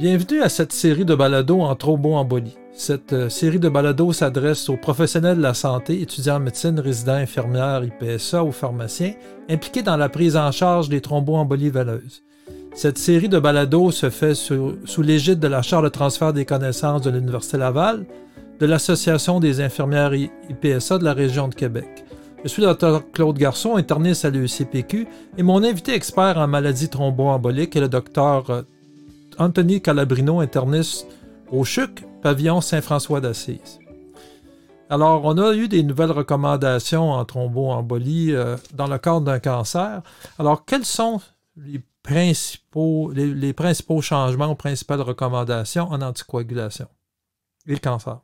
Bienvenue à cette série de balados en thromboembolie. Cette euh, série de balados s'adresse aux professionnels de la santé, étudiants en médecine, résidents, infirmières, IPSA ou pharmaciens impliqués dans la prise en charge des thromboembolies veineuses. Cette série de balados se fait sous, l'égide de la Charte de transfert des connaissances de l'Université Laval, de l'Association des infirmières IPSA de la région de Québec. Je suis le Dr Claude Garçon, interniste à l'UCPQ, et mon invité expert en maladies thromboemboliques est le Dr Anthony Calabrino, interniste au CHUC, pavillon Saint-François d'Assise. Alors, on a eu des nouvelles recommandations en thromboembolie euh, dans le cadre d'un cancer. Alors, quels sont les principaux, les, principaux changements principales recommandations en anticoagulation? Et le cancer?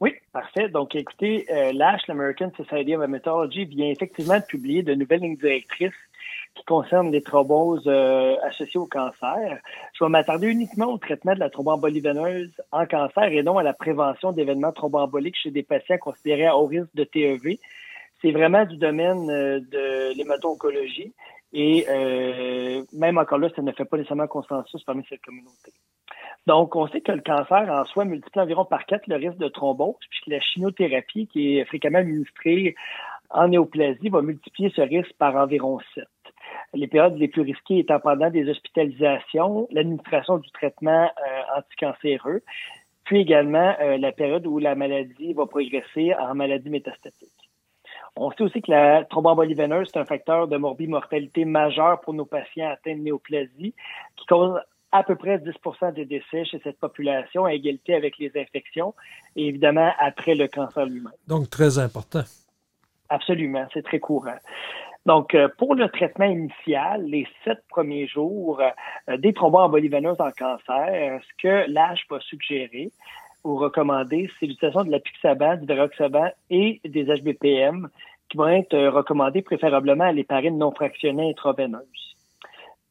Oui, parfait. Donc, écoutez, euh, l'ASH, l'American Society of Hematology, vient effectivement de publier de nouvelles lignes directrices qui concerne les thromboses euh, associées au cancer. Je vais m'attarder uniquement au traitement de la thromboembolie veineuse en cancer et non à la prévention d'événements thromboemboliques chez des patients considérés à haut risque de TEV. C'est vraiment du domaine euh, de l'hémato-oncologie et euh, même encore là, ça ne fait pas nécessairement consensus parmi cette communauté. Donc, on sait que le cancer en soi multiplie environ par quatre le risque de thrombose, puisque la chimiothérapie qui est fréquemment administrée en néoplasie va multiplier ce risque par environ 7 les périodes les plus risquées étant pendant des hospitalisations, l'administration du traitement euh, anticancéreux, puis également euh, la période où la maladie va progresser en maladie métastatique. On sait aussi que la thromboembolie veineuse, c'est un facteur de morbimortalité majeur pour nos patients atteints de néoplasie, qui cause à peu près 10% des décès chez cette population, à égalité avec les infections, et évidemment après le cancer lui-même. Donc, très important. Absolument, c'est très courant. Donc, euh, pour le traitement initial, les sept premiers jours euh, des thromboembolies veineuses en cancer, ce que l'âge va suggérer ou recommander, c'est l'utilisation de l'apixaban, du veroxaban et des HBPM qui vont être euh, recommandés préférablement à l'héparine non fractionnée intraveineuse.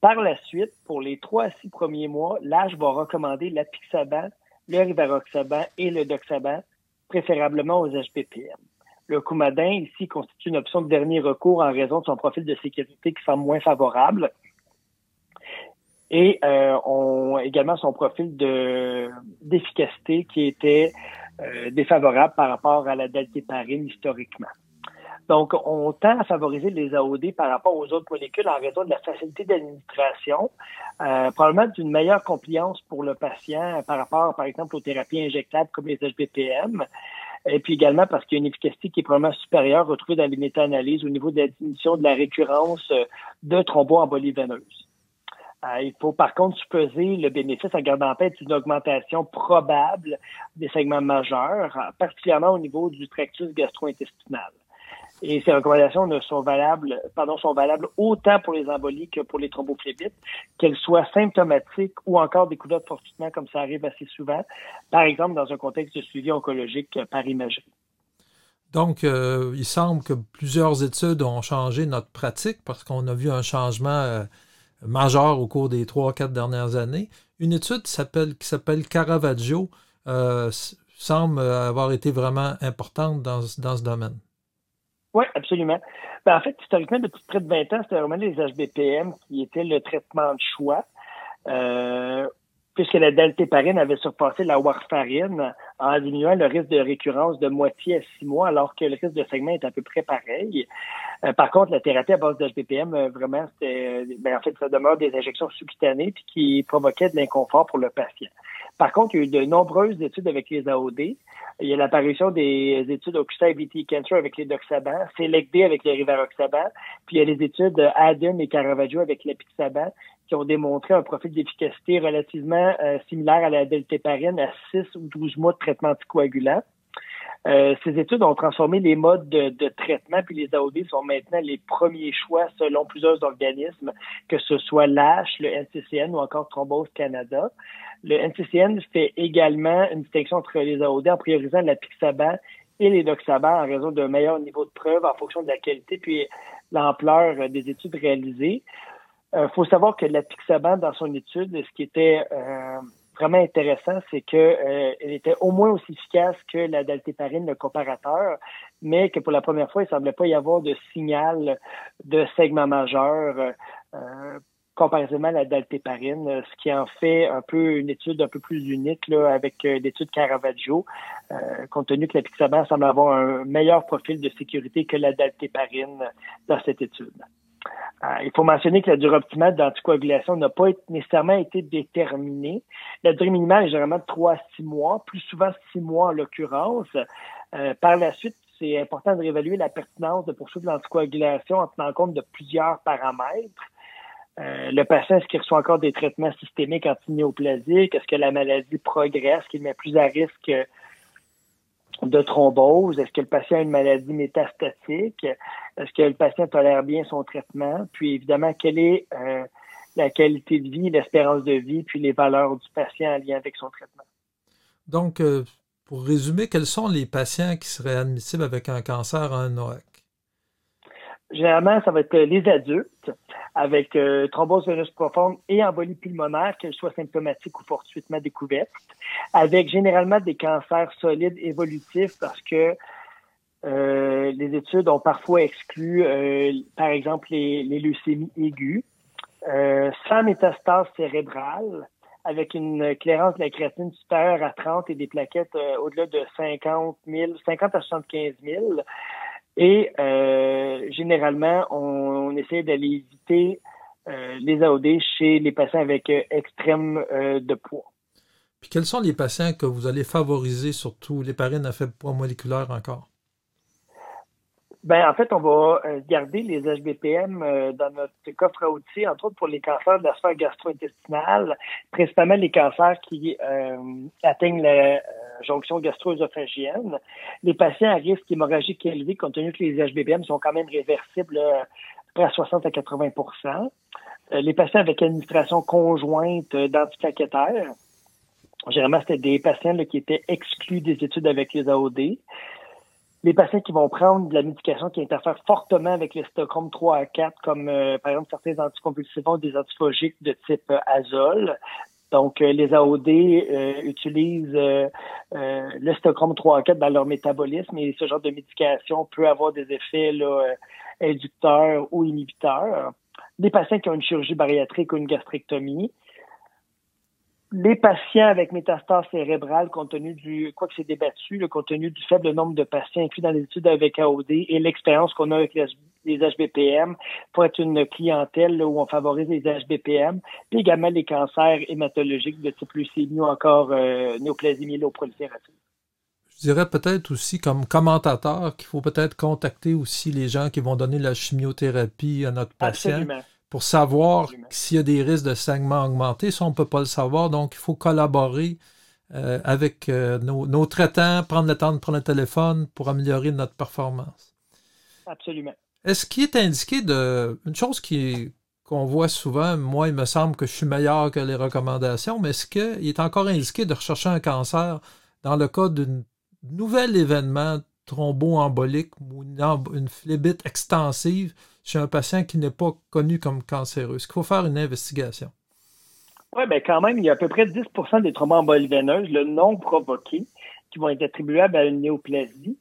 Par la suite, pour les trois à six premiers mois, l'âge va recommander l'apixaban, le rivaroxaban et le doxaban, préférablement aux HBPM. Le coumadin, ici, constitue une option de dernier recours en raison de son profil de sécurité qui semble moins favorable. Et euh, on, également son profil de d'efficacité qui était euh, défavorable par rapport à la daltéparine historiquement. Donc, on tend à favoriser les AOD par rapport aux autres molécules en raison de la facilité d'administration, euh, probablement d'une meilleure compliance pour le patient par rapport, par exemple, aux thérapies injectables comme les HBPM, et puis également parce qu'il y a une efficacité qui est probablement supérieure retrouvée dans les méta-analyses au niveau de la diminution de la récurrence euh, de thromboembolie veineuse. Euh, il faut par contre supposer le bénéfice en gardant en tête une augmentation probable des segments majeurs, particulièrement au niveau du tractus gastro-intestinal. Et ces recommandations sont valables, pardon, sont valables autant pour les embolies que pour les thrombophébites, qu'elles soient symptomatiques ou encore des coulottes fortuitement, comme ça arrive assez souvent, par exemple dans un contexte de suivi oncologique par imagerie. Donc, euh, il semble que plusieurs études ont changé notre pratique parce qu'on a vu un changement euh, majeur au cours des trois, quatre dernières années. Une étude qui s'appelle Caravaggio euh, semble avoir été vraiment importante dans ce domaine. Oui, absolument. Ben, en fait, historiquement, depuis près de 20 ans, c'était vraiment les HBPM qui étaient le traitement de choix. Euh, puisque la daltéparine avait surpassé la warfarine en diminuant le risque de récurrence de moitié à six mois, alors que le risque de segment est à peu près pareil. Euh, par contre, la thérapie à base d'HBPM, euh, vraiment, c'était, ben, en fait, ça demeure des injections sous-cutanées puis qui provoquaient de l'inconfort pour le patient. Par contre, il y a eu de nombreuses études avec les AOD. Il y a l'apparition des études Ocusta VT Cancer avec les doxaban, Select-D avec le rivaroxaban, puis il y a les études ADEM et Caravaggio avec l'apixaban qui ont démontré un profil d'efficacité relativement euh, similaire à la deltéparine à 6 ou 12 mois de traitement anticoagulant. Euh, ces études ont transformé les modes de, traitement, puis les AOD sont maintenant les premiers choix selon plusieurs organismes, que ce soit l'ASH, le NCCN ou encore Thrombose Canada. Le NCCN fait également une distinction entre les AOD en priorisant la Pixaban et les Doxaban en raison d'un meilleur niveau de preuve en fonction de la qualité puis l'ampleur des études réalisées. Il euh, faut savoir que la Pixaban, dans son étude, ce qui était euh, vraiment intéressant, c'est qu'elle euh, était au moins aussi efficace que la daltéparine, le comparateur, mais que pour la première fois, il semblait pas y avoir de signal de segment majeur comparativement à la daltéparine, euh, ce qui en fait un peu une étude un peu plus unique là, avec euh, l'étude Caravaggio, euh, compte tenu que la l'apixaban semble avoir un meilleur profil de sécurité que la daltéparine dans cette étude. Il faut mentionner que la durée optimale d'anticoagulation n'a pas nécessairement été déterminée. La durée minimale est généralement de 3 à 6 mois, plus souvent 6 mois en l'occurrence. par la suite, c'est important de réévaluer la pertinence de poursuivre l'anticoagulation en tenant compte de plusieurs paramètres. Euh, le patient, est-ce qu'il reçoit encore des traitements systémiques antinéoplasiques? Est-ce que la maladie progresse, qu'il met plus à risque de thrombose? Est-ce que le patient a une maladie métastatique? Est-ce que le patient tolère bien son traitement? Puis évidemment, quelle est euh, la qualité de vie, l'espérance de vie, puis les valeurs du patient en lien avec son traitement? Donc, euh, pour résumer, quels sont les patients qui seraient admissibles avec un cancer en NOAC? Généralement, ça va être les adultes avec euh, thrombose veineuse profonde et embolie pulmonaire, qu'elle soit symptomatique ou fortuitement découverte, avec généralement des cancers solides évolutifs parce que euh, les études ont parfois exclu, euh, par exemple, les, leucémies aiguës, sans métastase cérébrale, avec une clairance de la créatine supérieure à 30 et des plaquettes au-delà de 50 000, 50 à 75 000. Et euh, généralement, on, essaie d'aller éviter euh, les AOD chez les patients avec euh, extrême de poids. Puis quels sont les patients que vous allez favoriser, surtout? Les parines à faible poids moléculaire encore? Ben, en fait, on va garder les HBPM dans notre coffre à outils, entre autres pour les cancers de la sphère gastro-intestinale, principalement les cancers qui atteignent la jonction gastro-œsophagienne. Les patients à risque hémorragique élevé, compte tenu que les HBBM sont quand même réversibles à 60 à 80% euh, Les patients avec administration conjointe d'antiplaquettaires, généralement, c'était des patients qui étaient exclus des études avec les AOD. Les patients qui vont prendre de la médication qui interfère fortement avec les Stockholm 3 à 4, comme euh, par exemple certains anticonvulsivants ou des antiphogiques de type euh, azole, donc, euh, les AOD euh, utilisent euh, le Stockholm 3 4 dans leur métabolisme et ce genre de médication peut avoir des effets là, inducteurs ou inhibiteurs. Des patients qui ont une chirurgie bariatrique ou une gastrectomie, les patients avec métastase cérébrale, compte tenu du, quoi que c'est débattu, le compte tenu du faible nombre de patients inclus dans les études avec AOD et l'expérience qu'on a avec les, HBPM pour être une clientèle où on favorise les HBPM, puis également les cancers hématologiques de type leucémie ou encore euh, néoplasie. Je dirais peut-être aussi comme commentateur qu'il faut peut-être contacter aussi les gens qui vont donner la chimiothérapie à notre patient. Absolument pour savoir s'il y a des risques de saignement augmenté. Ça, on ne peut pas le savoir. Donc, il faut collaborer euh, avec euh, nos, traitants, prendre le temps de prendre le téléphone pour améliorer notre performance. Absolument. Est-ce qu'il est indiqué de. Une chose qui qu'on voit souvent, moi, il me semble que je suis meilleur que les recommandations, mais est-ce qu'il est encore indiqué de rechercher un cancer dans le cas d'un nouvel événement thromboembolique ou une, une phlébite extensive chez un patient qui n'est pas connu comme cancéreux? Est-ce qu'il faut faire une investigation? Oui, bien quand même, il y a à peu près 10% des thromboembolies veineuses, le non provoqué, qui vont être attribuables à une néoplasie.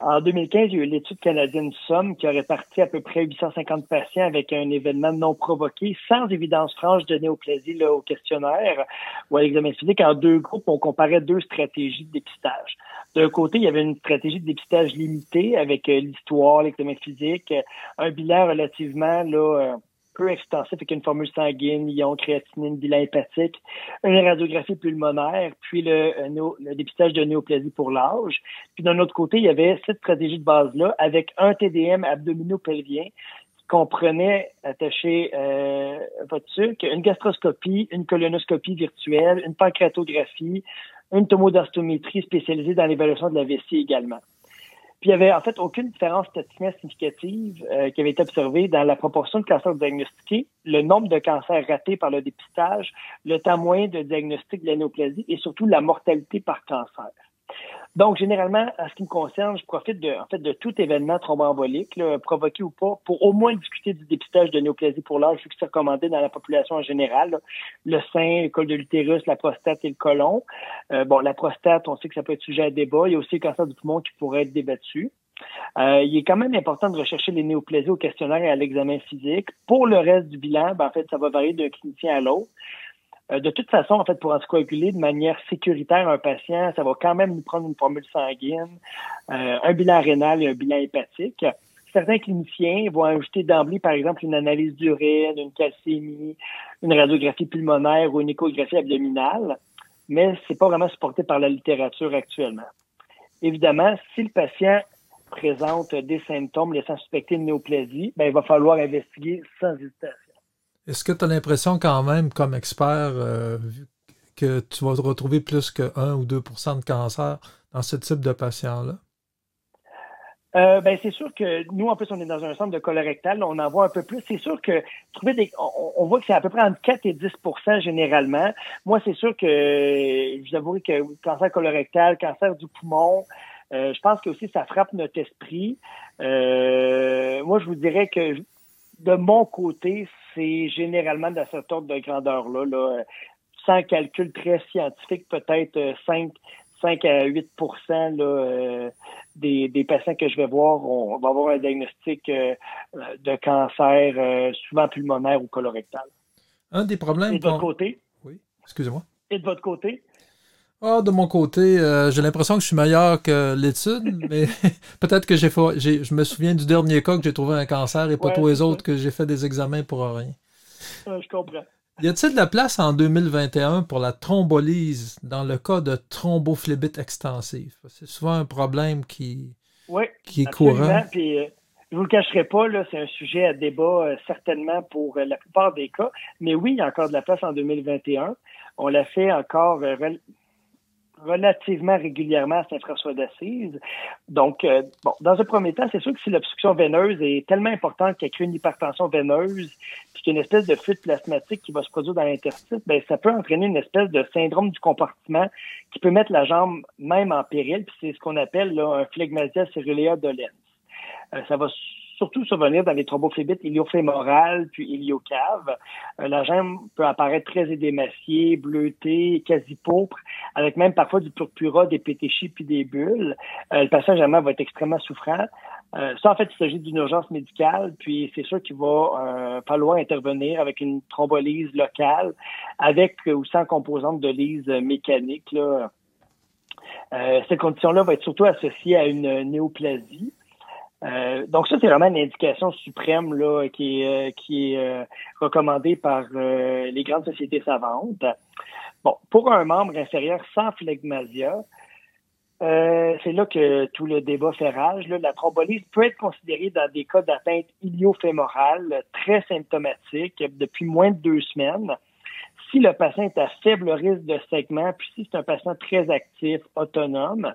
En 2015, il y a eu l'étude canadienne SOM qui a réparti à peu près 850 patients avec un événement non provoqué, sans évidence franche de néoplasie là, au questionnaire ou à l'examen physique. En deux groupes, on comparait deux stratégies de dépistage. D'un côté, il y avait une stratégie de dépistage limitée avec euh, l'histoire, l'examen physique, un bilan relativement là, euh, peu extensif avec une formule sanguine, ion, créatinine, bilan hépatique, une radiographie pulmonaire, puis le, euh, le dépistage de néoplasie pour l'âge. Puis d'un autre côté, il y avait cette stratégie de base-là avec un TDM abdominopelvien qui comprenait, attaché euh, votre sucre, une gastroscopie, une colonoscopie virtuelle, une pancréatographie, une tomodastométrie spécialisée dans l'évaluation de la vessie également. Puis il n'y avait en fait aucune différence statistique significative euh, qui avait été observée dans la proportion de cancers diagnostiqués, le nombre de cancers ratés par le dépistage, le temps moyen de diagnostic de l'anéoplasie et surtout la mortalité par cancer. Donc, généralement, en ce qui me concerne, je profite de, en fait, de tout événement thromboembolique, provoqué ou pas, pour au moins discuter du dépistage de néoplasie pour l'âge, vu que c'est recommandé dans la population en général. Le sein, le col de l'utérus, la prostate et le côlon. Euh, bon, la prostate, on sait que ça peut être sujet à débat. Il y a aussi le cancer du poumon qui pourrait être débattu. Euh, il est quand même important de rechercher les néoplasies au questionnaire et à l'examen physique. Pour le reste du bilan, ben, en fait, ça va varier d'un clinicien à l'autre. Euh, de toute façon, en fait, pour anticoaguler de manière sécuritaire un patient, ça va quand même nous prendre une formule sanguine, euh, un bilan rénal et un bilan hépatique. Certains cliniciens vont ajouter d'emblée, par exemple, une analyse d'urine, une calcémie, une radiographie pulmonaire ou une échographie abdominale, mais c'est pas vraiment supporté par la littérature actuellement. Évidemment, si le patient présente des symptômes laissant suspecter une néoplasie, ben, il va falloir investiguer sans hésitation. Est-ce que tu as l'impression quand même, comme expert, euh, que tu vas retrouver plus que 1 ou 2% de cancer dans ce type de patients-là? Euh, ben, c'est sûr que nous, en plus, on est dans un centre de colorectal, on en voit un peu plus. C'est sûr que trouver des, on, voit que c'est à peu près entre 4 et 10% généralement. Moi, c'est sûr que je vous avouerai que cancer colorectal, cancer du poumon, euh, je pense que aussi ça frappe notre esprit. moi, je vous dirais que de mon côté, c'est généralement de cette ordre de grandeur-là, là, sans calcul très scientifique, peut-être 5, euh, 5 à 8 là, euh, des, des, patients que je vais voir, on, va avoir un diagnostic euh, de cancer, souvent pulmonaire ou colorectal. Un des problèmes. Et de votre côté? Oui, excusez-moi. Et de votre côté? Ah, de mon côté, euh, j'ai l'impression que je suis meilleur que l'étude, mais peut-être que j'ai. Je me souviens du dernier cas que j'ai trouvé un cancer et pas tous les autres que j'ai fait des examens pour rien. je comprends. Y a-t-il de la place en 2021 pour la thrombolyse dans le cas de thrombophlébite extensive? C'est souvent un problème qui, qui est courant. Puis, euh, je vous le cacherai pas, c'est un sujet à débat euh, certainement pour la plupart des cas. Mais oui, il y a encore de la place en 2021. On l'a fait encore relativement régulièrement à Saint-François d'Assise. Donc, euh, bon, dans un premier temps, c'est sûr que si l'obstruction veineuse est tellement importante qu'elle crée une hypertension veineuse, puis qu'il y a une espèce de fuite plasmatique qui va se produire dans l'interstice, ben ça peut entraîner une espèce de syndrome du comportement qui peut mettre la jambe même en péril, puis c'est ce qu'on appelle là, un phlegmasia cerulea dolens. Euh, ça va surtout survenir dans les thrombophlébite iliofémorales puis iliocaves. Euh, la jambe peut apparaître très édémaciée, bleutée, quasi pourpre, avec même parfois du purpura, des pétéchis puis des bulles. Euh, le patient généralement va être extrêmement souffrant. Euh, ça, en fait, il s'agit d'une urgence médicale, puis c'est sûr qu'il va falloir intervenir avec une thrombolyse locale, avec ou sans composante de lyse mécanique. Là. cette condition-là va être surtout associée à une néoplasie. Euh, donc ça, c'est vraiment une indication suprême là, qui est, euh, qui est euh, recommandée par les grandes sociétés savantes. Bon, pour un membre inférieur sans phlegmasia, c'est là que tout le débat fait rage. Là. La thrombolyse peut être considérée dans des cas d'atteinte iliofémorale très symptomatique depuis moins de deux semaines. Si le patient est à faible risque de segment, puis si c'est un patient très actif, autonome,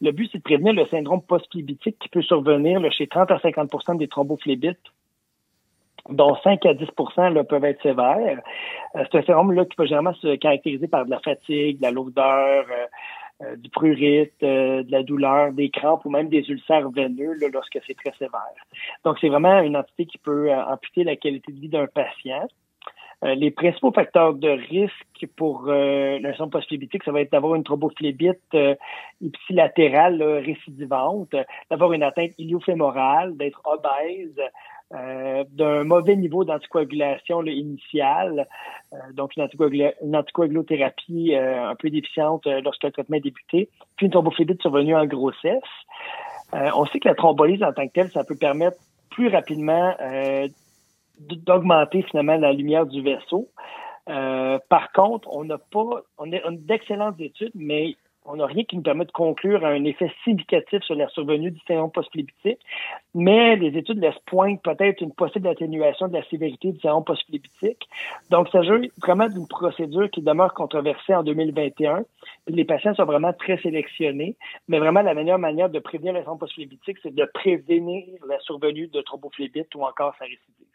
le but, c'est de prévenir le syndrome post-phlébitique qui peut survenir chez 30 à 50% des thrombophébites dont 5 à 10% peuvent être sévères. Euh, c'est un syndrome là, qui peut généralement se caractériser par de la fatigue, de la lourdeur, euh, euh, du prurite, de la douleur, des crampes ou même des ulcères veineux lorsque c'est très sévère. Donc, c'est vraiment une entité qui peut amputer la qualité de vie d'un patient. Euh, les principaux facteurs de risque pour euh, l'insuffisance post-phlébitique, ça va être d'avoir une thrombophlébite euh, ipsilatérale récidivante, d'avoir une atteinte iliofémorale, d'être obèse, euh, d'un mauvais niveau d'anticoagulation initiale, donc une, une anticoagulothérapie un peu déficiente lorsque le traitement est débuté, puis une thrombophlébite survenue en grossesse. on sait que la thrombolyse en tant que telle, ça peut permettre plus rapidement d'augmenter finalement la lumière du vaisseau. Euh, par contre, on n'a pas, on a, d'excellentes études, mais on n'a rien qui nous permet de conclure un effet significatif sur la survenue du syndrome post-phlébitique, mais les études laissent pointer peut-être une possible atténuation de la sévérité du syndrome post-phlébitique. Donc, ça s'agit vraiment d'une procédure qui demeure controversée en 2021. Les patients sont vraiment très sélectionnés, mais vraiment la meilleure manière de prévenir le syndrome post-phlébitique, c'est de prévenir la survenue de thrombophlébite ou encore sa récidive.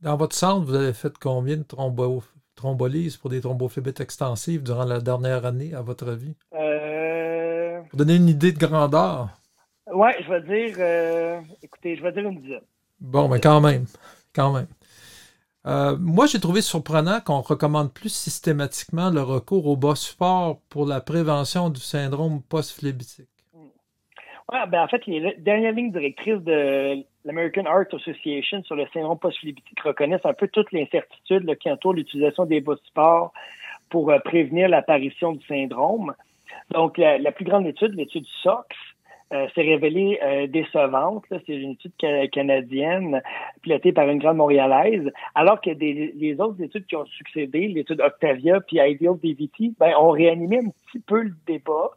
Dans votre centre, vous avez fait combien de thrombolyses pour des thrombophébites extensives durant la dernière année, à votre avis? Euh... Pour donner une idée de grandeur. Oui, je vais dire, euh, écoutez, je vais dire une dizaine. Bon, mais quand même, quand même. Euh, moi, j'ai trouvé surprenant qu'on recommande plus systématiquement le recours au bas support pour la prévention du syndrome post-phlébitique. Ouais, ben en fait, les dernières lignes directrices de l'American Heart Association sur le syndrome post-phlébétique reconnaissent un peu toute l'incertitude qui entoure l'utilisation des sport pour euh, prévenir l'apparition du syndrome. Donc, la, plus grande étude, l'étude SOX, euh, s'est révélée euh, décevante. C'est une étude canadienne pilotée par une grande montréalaise, alors que des, les autres études qui ont succédé, l'étude Octavia puis Ideal DVT, ben, ont réanimé un petit peu le débat.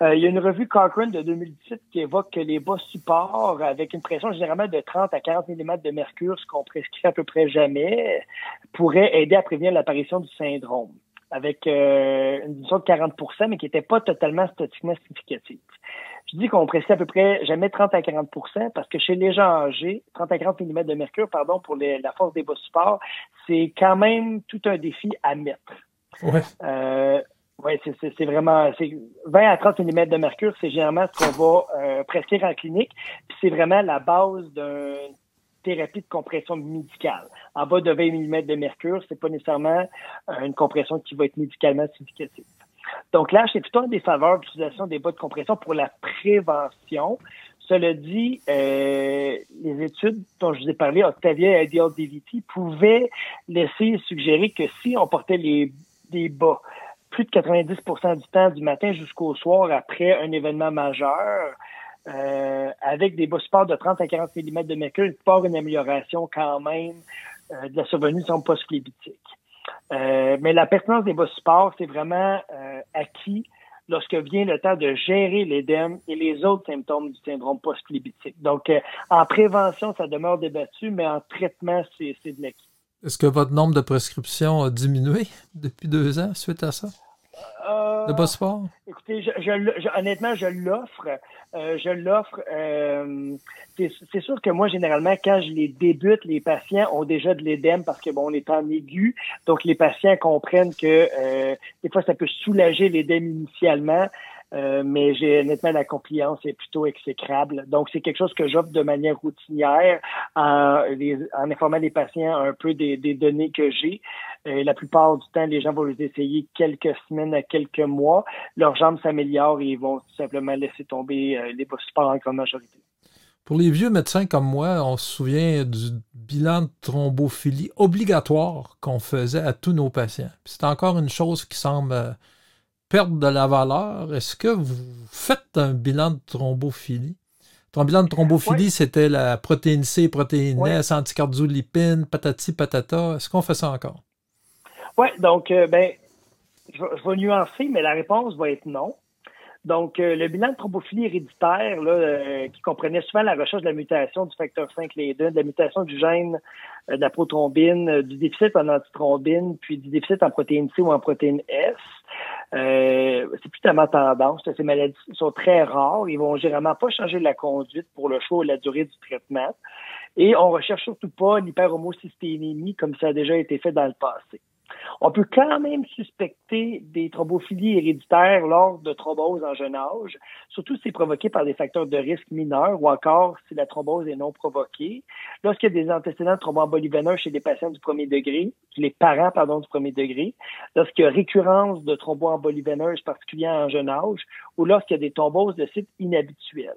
Euh, il y a une revue Cochrane de 2017 qui évoque que les bas supports, avec une pression généralement de 30 à 40 mm de mercure, ce qu'on prescrit à peu près jamais, pourraient aider à prévenir l'apparition du syndrome, avec euh, une diminution de 40% mais qui n'était pas totalement statistiquement significative. Je dis qu'on prescrit à peu près jamais 30 à 40% parce que chez les gens âgés, 30 à 40 mm de mercure, pardon, pour la force des bas supports, c'est quand même tout un défi à mettre. Ouais. Euh, oui, c'est vraiment c'est 20 à 30 mm de mercure, c'est généralement ce qu'on va euh, prescrire en clinique. Puis c'est vraiment la base d'une thérapie de compression médicale. En bas de 20 mm de mercure, c'est pas nécessairement euh, une compression qui va être médicalement significative. Donc là, c'est plutôt un des faveurs d'utilisation des bas de compression pour la prévention. Cela dit, euh, les études dont je vous ai parlé, Octavia et Ideal pouvaient laisser suggérer que si on portait les des bas plus de 90% du temps du matin jusqu'au soir après un événement majeur, euh, avec des bas supports de 30 à 40 mm de mercure, il peut une amélioration quand même euh, de la survenue de son post euh, mais la pertinence des bas supports, c'est vraiment acquis lorsque vient le temps de gérer l'édème et les autres symptômes du syndrome post Donc, en prévention, ça demeure débattu, mais en traitement, c'est de l'acquis. Est-ce que votre nombre de prescriptions a diminué depuis deux ans suite à ça? Euh, le sport? Écoutez, je, honnêtement, je l'offre. Euh, je l'offre. Euh, c'est sûr que moi, généralement, quand je les débute, les patients ont déjà de l'édème parce que bon, on est en aigu. Donc, les patients comprennent que des fois, ça peut soulager l'édème initialement. Euh, mais j'ai honnêtement la compliance est plutôt exécrable. Donc c'est quelque chose que j'offre de manière routinière en, informant les patients un peu des, données que j'ai. Euh, la plupart du temps, les gens vont les essayer quelques semaines à quelques mois. Leurs jambes s'améliorent et ils vont tout simplement laisser tomber euh, les sports en grande majorité. Pour les vieux médecins comme moi, on se souvient du bilan de thrombophilie obligatoire qu'on faisait à tous nos patients. C'est encore une chose qui semble perdre de la valeur, est-ce que vous faites un bilan de thrombophilie? Ton bilan de thrombophilie, c'était la protéine C, protéine S, anticardiolipine, patati patata. Est-ce qu'on fait ça encore? Oui, donc, euh, ben, je, vais nuancer, mais la réponse va être non. Donc, euh, le bilan de thrombophilie héréditaire, là, euh, qui comprenait souvent la recherche de la mutation du facteur 5 Leiden, de la mutation du gène de la prothrombine, du déficit en antithrombine, puis du déficit en protéine C ou en protéine S, euh, c'est plus tellement tendance. Ces maladies sont très rares. Ils vont généralement pas changer la conduite pour le choix ou la durée du traitement. Et on recherche surtout pas l'hyperhomocysténémie comme ça a déjà été fait dans le passé. On peut quand même suspecter des thrombophilies héréditaires lors de thrombose en jeune âge, surtout si c'est provoqué par des facteurs de risque mineurs ou encore si la thrombose est non provoquée. Lorsqu'il y a des antécédents de thromboembolie chez des patients du premier degré, les parents, pardon, du premier degré, lorsqu'il y a récurrence de thromboembolie veineuse particulière en jeune âge ou lorsqu'il y a des thromboses de sites inhabituels.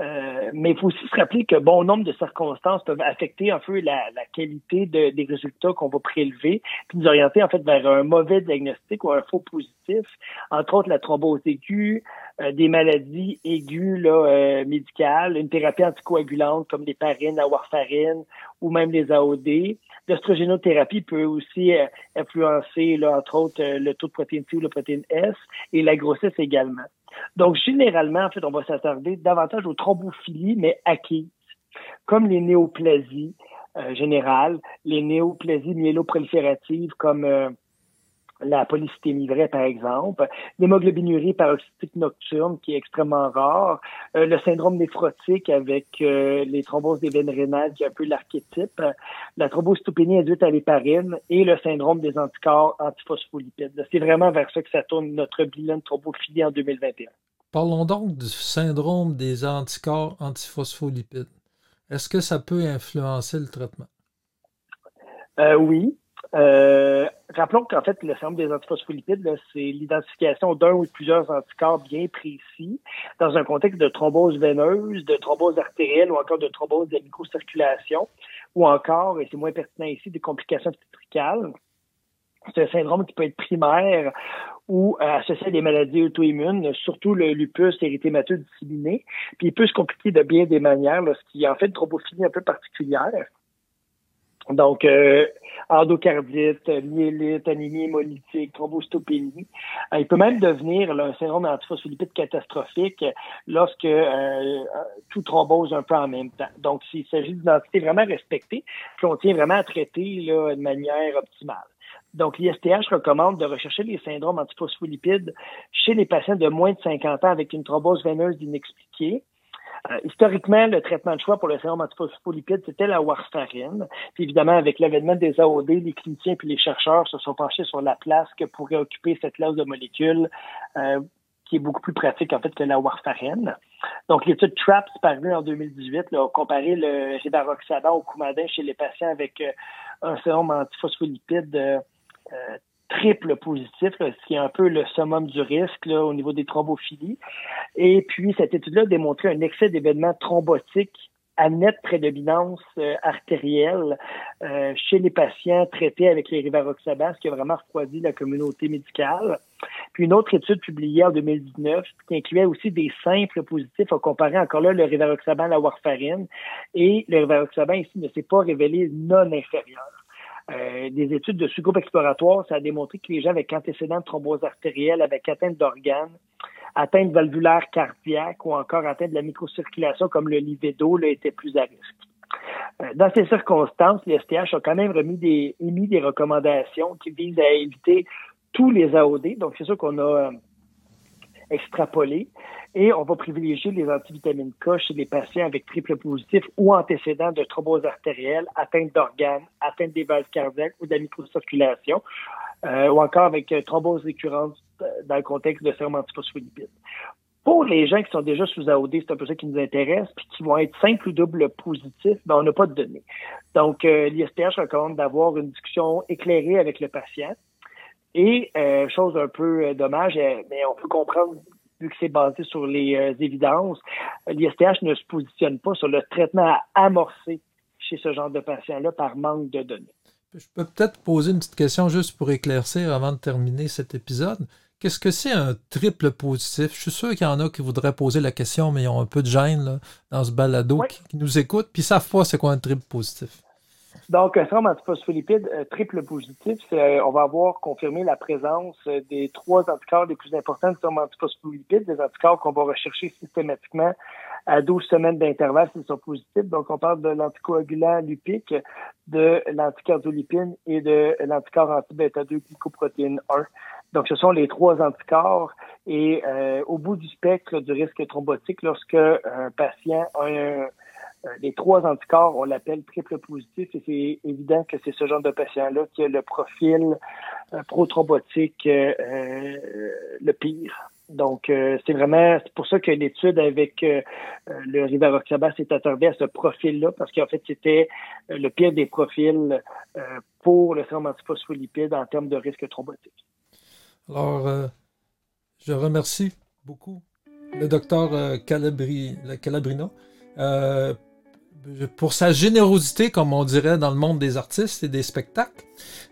Euh, mais il faut aussi se rappeler que bon nombre de circonstances peuvent affecter un peu la, qualité des résultats qu'on va prélever, puis nous orienter en fait vers un mauvais diagnostic ou un faux positif, entre autres la thrombose aiguë, euh, des maladies aiguës là, euh, médicales, une thérapie anticoagulante comme les parines, la warfarine ou même les AOD. L'ostrogénothérapie peut aussi influencer, là, entre autres, le taux de protéine C ou la protéine S et la grossesse également. Donc, généralement, en fait, on va s'attarder davantage aux thrombophilies, mais acquises, comme les néoplasies euh, générales, les néoplasies myéloprolifératives, comme euh, la polycythémie vraie, par exemple, l'hémoglobinurie paroxystique nocturne, qui est extrêmement rare, euh, le syndrome néphrotique avec euh, les thromboses des veines rénales, qui est un peu l'archétype, la thrombocytopénie induite à l'héparine et le syndrome des anticorps antiphospholipides. C'est vraiment vers ça que ça tourne notre bilan de thrombophilie en 2021. Parlons donc du syndrome des anticorps antiphospholipides. Est-ce que ça peut influencer le traitement? Euh, oui. Euh, rappelons qu'en fait, le syndrome des antiphospholipides, c'est l'identification d'un ou plusieurs anticorps bien précis dans un contexte de thrombose veineuse, de thrombose artérielle ou encore de thrombose de la microcirculation, ou encore, et c'est moins pertinent ici, des complications obstétricales. C'est un syndrome qui peut être primaire ou euh, associé à des maladies auto-immunes, surtout le lupus érythémateux disséminé. Puis il peut se compliquer de bien des manières, lorsqu'il y a en fait une thrombophilie un peu particulière. Donc, euh, endocardite, myélite, anémie hémolytique, thrombocytopénie. Euh, il peut même devenir un syndrome d'antiphospholipide catastrophique lorsque euh, tout thrombose un peu en même temps. Donc, s'il s'agit d'identité vraiment respectée, puis on tient vraiment à traiter là, de manière optimale. Donc, l'ISTH recommande de rechercher les syndromes antiphospholipides chez les patients de moins de 50 ans avec une thrombose veineuse inexpliquée. Euh, historiquement, le traitement de choix pour le syndrome antiphospholipide, c'était la warfarine. Puis évidemment, avec l'avènement des AOD, les cliniciens puis les chercheurs se sont penchés sur la place que pourrait occuper cette classe de molécules euh, qui est beaucoup plus pratique en fait que la warfarine. Donc, l'étude TRAPS parue en 2018 là, a comparé le rivaroxaban au coumadin chez les patients avec euh, un syndrome antiphospholipide triple positif, ce qui est un peu le summum du risque là, au niveau des thrombophilies. Et puis, cette étude-là a démontré un excès d'événements thrombotiques à nette prédominance euh, artérielle euh, chez les patients traités avec les rivaroxaban, ce qui a vraiment refroidi la communauté médicale. Puis une autre étude publiée en 2019 qui incluait aussi des simples positifs a comparé encore là le rivaroxaban à la warfarine et le rivaroxaban ici ne s'est pas révélé non inférieur. Euh, des études de sous-groupe exploratoire, ça a démontré que les gens avec antécédents de thrombose artérielle, avec atteinte d'organes, atteinte valvulaire cardiaque ou encore atteinte de la microcirculation comme le livedo, là, étaient plus à risque. Euh, dans ces circonstances, l'STH a quand même remis des, émis des recommandations qui visent à éviter tous les AOD. Donc, c'est sûr qu'on a euh, extrapolé et on va privilégier les antivitamines K chez les patients avec triple positif ou antécédent de thrombose artérielle, atteinte d'organes, atteinte des valves cardiaques ou de la microcirculation, euh, ou encore avec euh, thrombose récurrente euh, dans le contexte de sérum antiphospholipide. Pour les gens qui sont déjà sous AOD, c'est un peu ça qui nous intéresse, puis qui vont être simple ou double positifs, ben on n'a pas de données. Donc, euh, l'ISPH recommande d'avoir une discussion éclairée avec le patient. Et, chose un peu dommage, mais on peut comprendre vu que c'est basé sur les euh, évidences, l'ISTH ne se positionne pas sur le traitement à amorcer chez ce genre de patients-là par manque de données. Je peux peut-être poser une petite question juste pour éclaircir avant de terminer cet épisode. Qu'est-ce que c'est un triple positif? Je suis sûr qu'il y en a qui voudraient poser la question, mais ils ont un peu de gêne dans ce balado qui, nous écoute, puis ils savent pas c'est quoi un triple positif. Donc, un syndrome antiphospholipide euh, triple positif, euh, on va avoir confirmé la présence euh, des trois anticorps les plus importants du syndrome antiphospholipide, des anticorps qu'on va rechercher systématiquement à 12 semaines d'intervalle s'ils sont positifs. Donc, on parle de l'anticoagulant lupique, de l'anticardolipine et de l'anticorps anti-bêta-2 glycoprotéine 1. Donc, ce sont les trois anticorps. Et au bout du spectre du risque thrombotique, lorsque un patient a un euh, les trois anticorps, on l'appelle triple positif et c'est évident que c'est ce genre de patient-là qui a le profil euh, prothrombotique euh, le pire. Donc, c'est vraiment c'est pour ça que l'étude avec le rivaroxaban s'est attardée à ce profil-là, parce qu'en fait, c'était le pire des profils pour le syndrome antiphospholipide en termes de risque thrombotique. Alors, je remercie beaucoup le docteur Calabri, Calabrino pour sa générosité, comme on dirait dans le monde des artistes et des spectacles.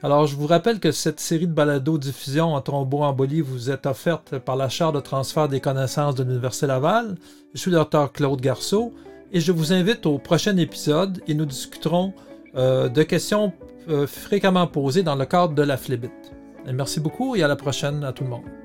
Alors, je vous rappelle que cette série de balado-diffusion en thromboembolie vous est offerte par la Chaire de transfert des connaissances de l'Université Laval. Je suis le docteur Claude Garceau et je vous invite au prochain épisode et nous discuterons euh, de questions euh, fréquemment posées dans le cadre de la Flébite. Merci beaucoup et à la prochaine à tout le monde.